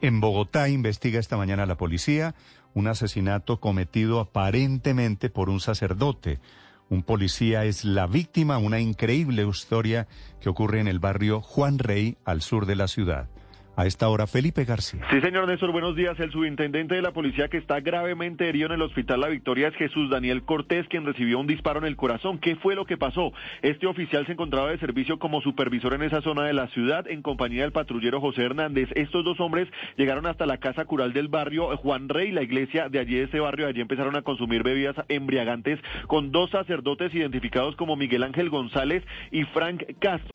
En Bogotá investiga esta mañana la policía un asesinato cometido aparentemente por un sacerdote. Un policía es la víctima, una increíble historia que ocurre en el barrio Juan Rey, al sur de la ciudad. A esta hora, Felipe García. Sí, señor Néstor, buenos días. El subintendente de la policía que está gravemente herido en el hospital La Victoria es Jesús Daniel Cortés, quien recibió un disparo en el corazón. ¿Qué fue lo que pasó? Este oficial se encontraba de servicio como supervisor en esa zona de la ciudad en compañía del patrullero José Hernández. Estos dos hombres llegaron hasta la casa cural del barrio Juan Rey, la iglesia de allí de ese barrio. Allí empezaron a consumir bebidas embriagantes con dos sacerdotes identificados como Miguel Ángel González y Frank Castro.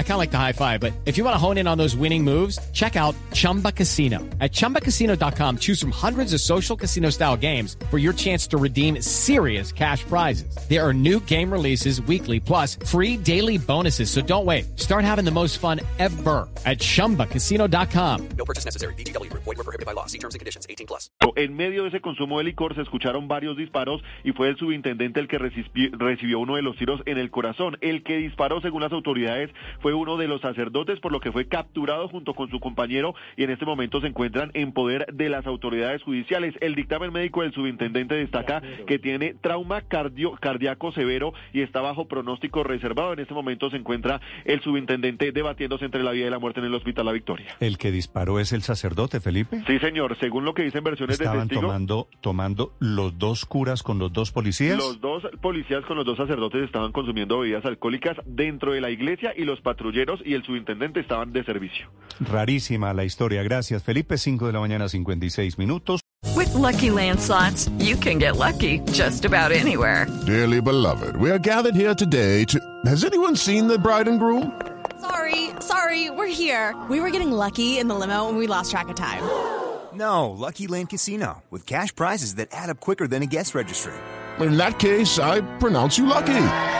I kind of like the high five, but if you want to hone in on those winning moves, check out Chumba Casino. At ChumbaCasino.com, choose from hundreds of social casino style games for your chance to redeem serious cash prizes. There are new game releases weekly, plus free daily bonuses. So don't wait. Start having the most fun ever at ChumbaCasino.com. No purchase necessary. VGW. Void were prohibited by law. See terms and conditions. 18 plus. En medio de ese consumo de licor se escucharon varios disparos y fue el subintendente el que recibió, recibió uno de los tiros en el corazón. El que disparó, según las autoridades, fue uno de los sacerdotes, por lo que fue capturado junto con su compañero y en este momento se encuentran en poder de las autoridades judiciales. El dictamen médico del subintendente destaca que tiene trauma cardio, cardíaco severo y está bajo pronóstico reservado. En este momento se encuentra el subintendente debatiéndose entre la vida y la muerte en el hospital La Victoria. ¿El que disparó es el sacerdote, Felipe? Sí, señor. Según lo que dicen versiones de ¿Estaban testigos, tomando, tomando los dos curas con los dos policías? Los dos policías con los dos sacerdotes estaban consumiendo bebidas alcohólicas dentro de la iglesia y los patrulleros y el subintendente estaban de servicio. Rarísima la historia. Gracias, Felipe. 5 de la mañana, 56 minutos. With Lucky Land slots, you can get lucky just about anywhere. Dearly beloved, we are gathered here today to. Has anyone seen the bride and groom? Sorry, sorry, we're here. We were getting lucky in the limo and we lost track of time. No, Lucky Land Casino, with cash prizes that add up quicker than a guest registry. In that case, I pronounce you lucky.